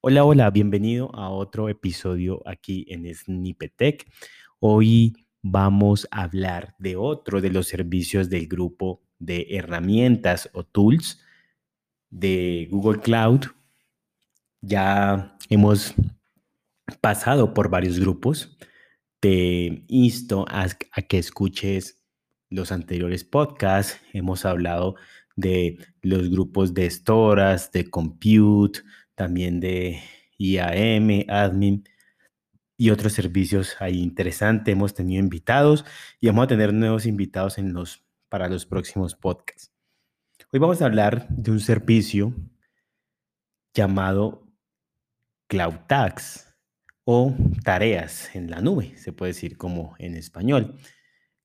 Hola, hola, bienvenido a otro episodio aquí en Snippetech. Hoy vamos a hablar de otro de los servicios del grupo de herramientas o tools de Google Cloud. Ya hemos pasado por varios grupos. Te insto a, que escuches los anteriores podcasts. Hemos hablado de los grupos de Storas, de Compute, también de IAM, Admin y otros servicios ahí interesantes. Hemos tenido invitados y vamos a tener nuevos invitados en los, para los próximos podcasts. Hoy vamos a hablar de un servicio llamado Cloud Tags o tareas en la nube, se puede decir como en español.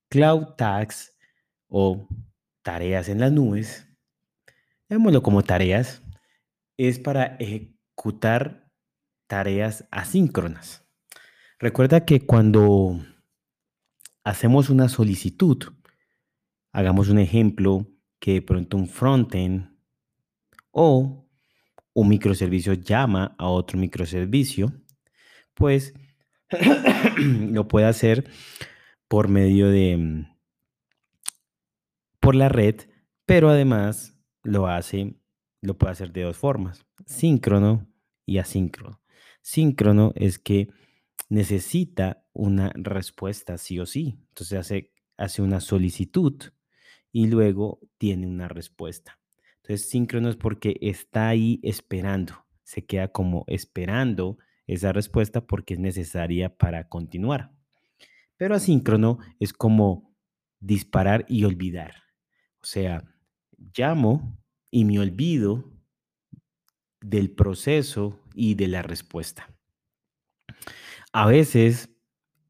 Cloud Tags o tareas en las nubes, llamémoslo como tareas, es para ejecutar tareas asíncronas. Recuerda que cuando hacemos una solicitud, hagamos un ejemplo que de pronto un frontend o un microservicio llama a otro microservicio, pues lo puede hacer por medio de por la red, pero además lo hace lo puede hacer de dos formas, síncrono y asíncrono. Síncrono es que necesita una respuesta sí o sí. Entonces hace, hace una solicitud y luego tiene una respuesta. Entonces síncrono es porque está ahí esperando, se queda como esperando esa respuesta porque es necesaria para continuar. Pero asíncrono es como disparar y olvidar. O sea, llamo y me olvido del proceso y de la respuesta. A veces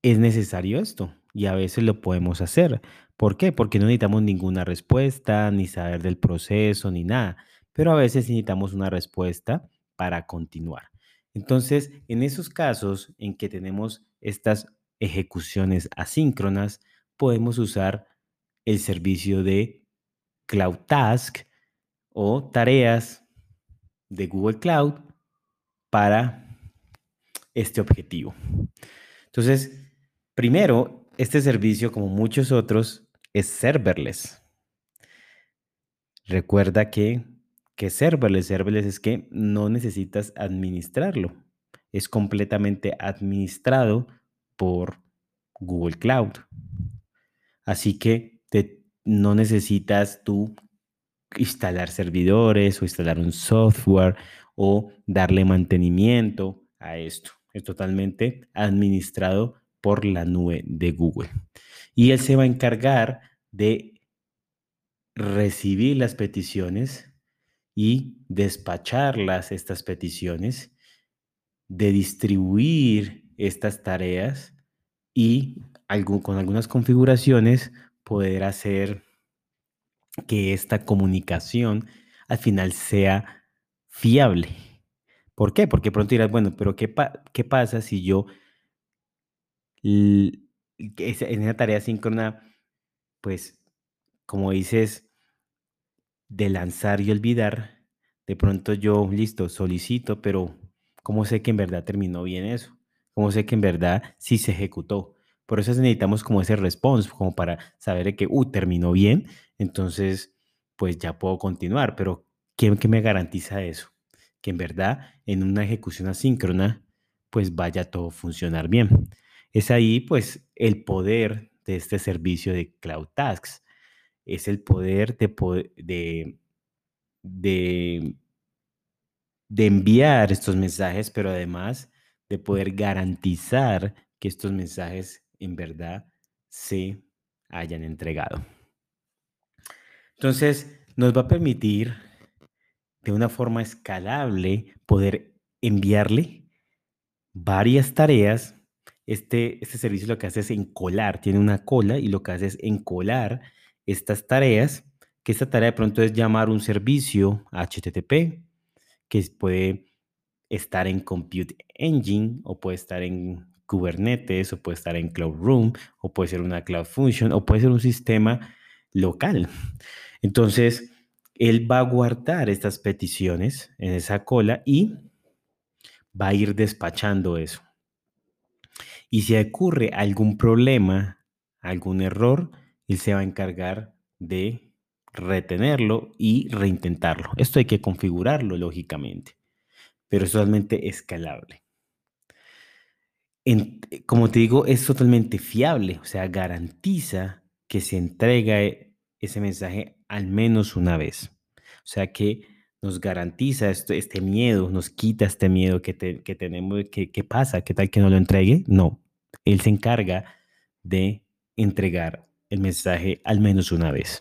es necesario esto y a veces lo podemos hacer. ¿Por qué? Porque no necesitamos ninguna respuesta, ni saber del proceso, ni nada. Pero a veces necesitamos una respuesta para continuar. Entonces, en esos casos en que tenemos estas ejecuciones asíncronas, podemos usar el servicio de Cloud Task o tareas de Google Cloud para este objetivo. Entonces, primero, este servicio, como muchos otros, es serverless. Recuerda que, que serverless, serverless es que no necesitas administrarlo. Es completamente administrado por Google Cloud. Así que no necesitas tú instalar servidores o instalar un software o darle mantenimiento a esto. Es totalmente administrado por la nube de Google. Y él se va a encargar de recibir las peticiones y despacharlas, estas peticiones, de distribuir estas tareas y con algunas configuraciones poder hacer que esta comunicación al final sea fiable. ¿Por qué? Porque pronto dirás, bueno, pero ¿qué, qué pasa si yo en esa tarea síncrona, pues, como dices, de lanzar y olvidar, de pronto yo, listo, solicito, pero ¿cómo sé que en verdad terminó bien eso? ¿Cómo sé que en verdad sí se ejecutó? Por eso necesitamos como ese response, como para saber que, uh, terminó bien, entonces, pues ya puedo continuar. Pero, ¿qué, me garantiza eso? Que en verdad, en una ejecución asíncrona, pues vaya todo a funcionar bien. Es ahí, pues, el poder de este servicio de Cloud Tasks. Es el poder de, de, de, de enviar estos mensajes, pero además de poder garantizar que estos mensajes en verdad se hayan entregado. Entonces, nos va a permitir de una forma escalable poder enviarle varias tareas. Este, este servicio lo que hace es encolar, tiene una cola y lo que hace es encolar estas tareas, que esta tarea de pronto es llamar un servicio HTTP, que puede estar en Compute Engine o puede estar en Kubernetes o puede estar en Cloud Room o puede ser una Cloud Function o puede ser un sistema local. Entonces, él va a guardar estas peticiones en esa cola y va a ir despachando eso. Y si ocurre algún problema, algún error, él se va a encargar de retenerlo y reintentarlo. Esto hay que configurarlo, lógicamente, pero es totalmente escalable. Como te digo, es totalmente fiable, o sea, garantiza que se entrega e, ese mensaje al menos una vez. O sea que nos garantiza este miedo, nos quita este miedo que, que tenemos, que, ¿qué pasa? ¿Qué tal que no lo entregue? No, él se encarga de entregar el mensaje al menos una vez.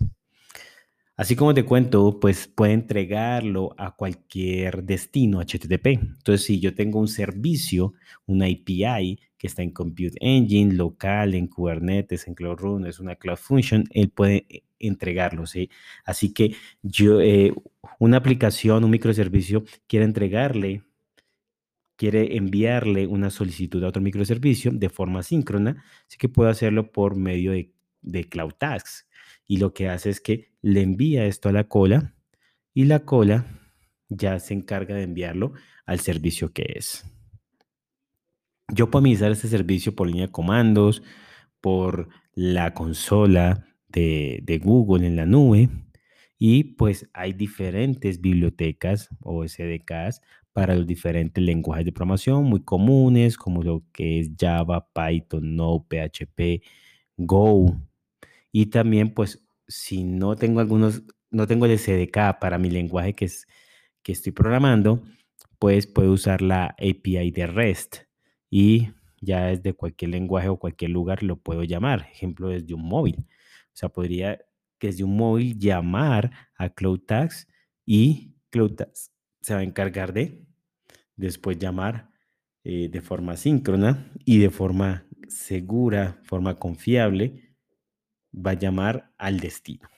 Así como te cuento, pues puede entregarlo a cualquier destino HTTP. Entonces, si yo tengo un servicio, una API que está en Compute Engine, local, en Kubernetes, en Cloud Run, es una Cloud Function, él puede eh, entregarlo, ¿sí? Así que yo, eh, una aplicación, un microservicio, quiere entregarle quiere enviarle una solicitud a otro microservicio de forma síncrona, así que puede hacerlo por medio de, de Cloud Tasks. Y lo que hace es que le envía esto a la cola y la cola ya se encarga de enviarlo al servicio que es. Yo puedo administrar este servicio por línea de comandos, por la consola de, de Google en la nube y pues hay diferentes bibliotecas o SDKs para los diferentes lenguajes de programación muy comunes, como lo que es Java, Python, Node, PHP, Go. Y también, pues, si no tengo algunos, no tengo el SDK para mi lenguaje que, es, que estoy programando, pues puedo usar la API de REST y ya desde cualquier lenguaje o cualquier lugar lo puedo llamar. Ejemplo, desde un móvil. O sea, podría desde un móvil llamar a CloudTags y CloudTags se va a encargar de después llamar eh, de forma síncrona y de forma segura, forma confiable, va a llamar al destino.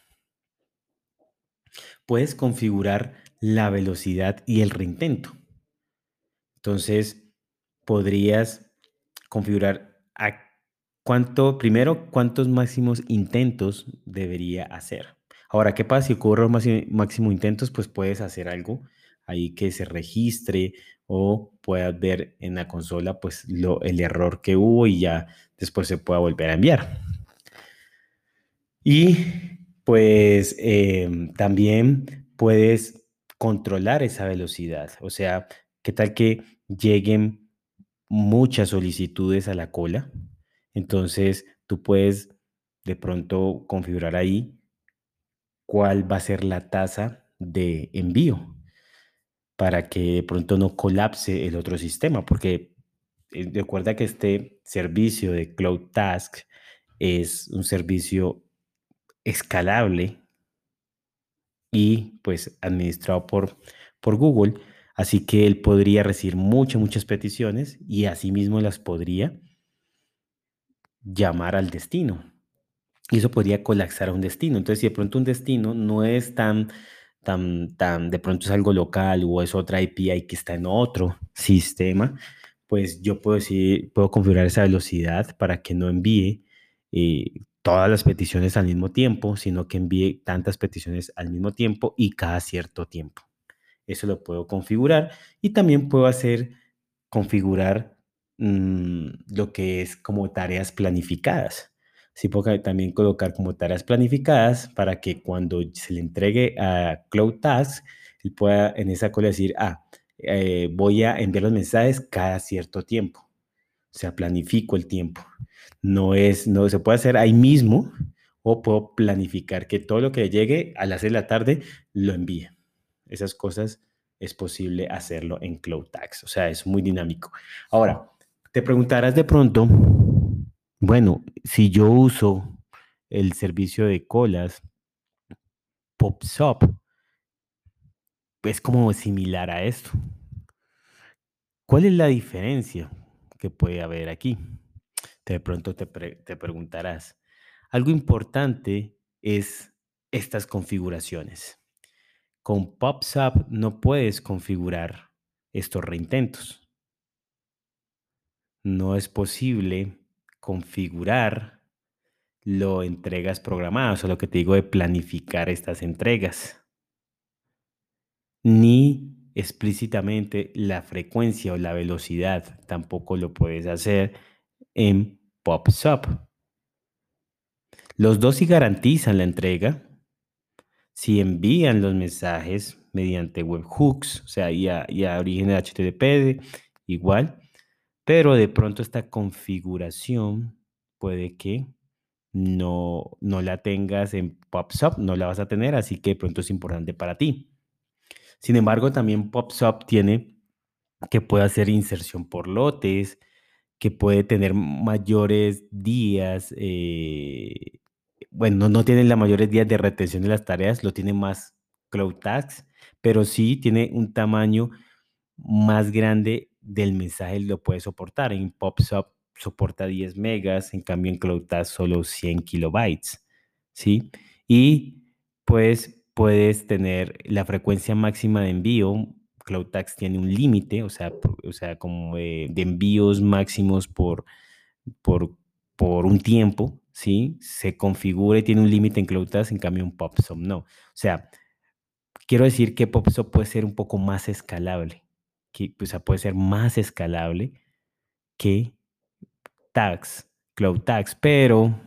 Puedes configurar la velocidad y el reintento. Entonces, podrías configurar a cuánto, primero, cuántos máximos intentos debería hacer. Ahora, ¿qué pasa si ocurre máximo, máximo intentos? Pues puedes hacer algo ahí que se registre o puedas ver en la consola pues lo, el error que hubo y ya después se pueda volver a enviar. Y pues em, también puedes controlar esa velocidad. O sea, ¿qué tal que lleguen muchas solicitudes a la cola? Entonces tú puedes de pronto configurar ahí cuál va a ser la tasa de envío para que de pronto no colapse el otro sistema, porque eh, recuerda que este servicio de Cloud Task es un servicio escalable y pues administrado por, por Google, así que él podría recibir muchas, muchas peticiones y asimismo las podría llamar al destino. Y eso podría colapsar a un destino. Entonces, si de pronto un destino no es tan tan, tan, de pronto es algo local o es otra API que está en otro sistema, pues yo puedo decir, puedo configurar esa velocidad para que no envíe eh, todas las peticiones al mismo tiempo, sino que envíe tantas peticiones al mismo tiempo y cada cierto tiempo. Eso lo puedo configurar y también puedo hacer configurar mm, lo que es como tareas planificadas. Sí puedo también colocar como tareas planificadas para que cuando se le entregue a Cloud Tasks, él pueda en esa cola decir, ah, eh, voy a enviar los mensajes cada cierto tiempo. O sea, planifico el tiempo. No es, no se puede hacer ahí mismo o puedo planificar que todo lo que llegue a las 6 de la tarde lo envíe. Esas cosas es posible hacerlo en Cloud Tags. O sea, es muy dinámico. Ahora, te preguntarás de pronto, bueno, si yo uso el servicio de colas, PopSup, es como similar a esto. ¿Cuál es la diferencia que puede haber aquí? De pronto te, te preguntarás. Algo importante es estas configuraciones. Con PopSup no puedes configurar estos reintentos. No es posible configurar lo entregas programadas o lo que te digo de planificar estas entregas. Ni explícitamente la frecuencia o la velocidad. Tampoco lo puedes hacer en PopSup. Los dos sí garantizan la entrega. Si envían los mensajes mediante webhooks, o sea, ya, ya origen de HTTP, igual, pero de pronto esta configuración puede que no, no la tengas en PopSup, no la vas a tener, así que de pronto es importante para ti. Sin embargo, también PopSup tiene que puede hacer inserción por lotes, que puede tener mayores días, eh, bueno, no, tiene los mayores días de retención de las tareas, lo tiene más Cloud Tasks, pero sí tiene un tamaño más grande del mensaje, lo puede soportar. En PopSup soporta 10 megas, en cambio en Cloud Tasks solo 100 kilobytes, ¿sí? Y pues puedes tener la frecuencia máxima de envío. CloudTax tiene un límite, o sea, o sea, como de, envíos máximos por, por, por un tiempo, ¿sí? Se configura y tiene un límite en CloudTax, en cambio un PopSop no. O sea, quiero decir que PopSop puede ser un poco más escalable, que, o sea, puede ser más escalable que Tags, CloudTax, pero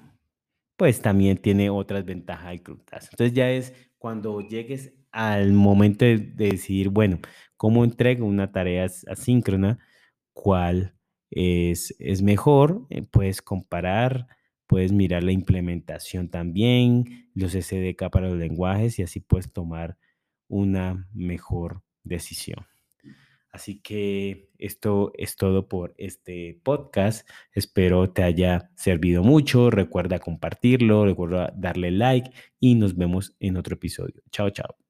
pues también tiene otras ventajas el CloudTax. Entonces ya es cuando llegues al momento de, decidir, bueno, ¿cómo entrego una tarea asíncrona? ¿Cuál es, es mejor? Eh, puedes comparar, puedes mirar la implementación también, los SDK para los lenguajes y así puedes tomar una mejor decisión. Así que esto es todo por este podcast. Espero te haya servido mucho. Recuerda compartirlo, recuerda darle like y nos vemos en otro episodio. Chao, chao.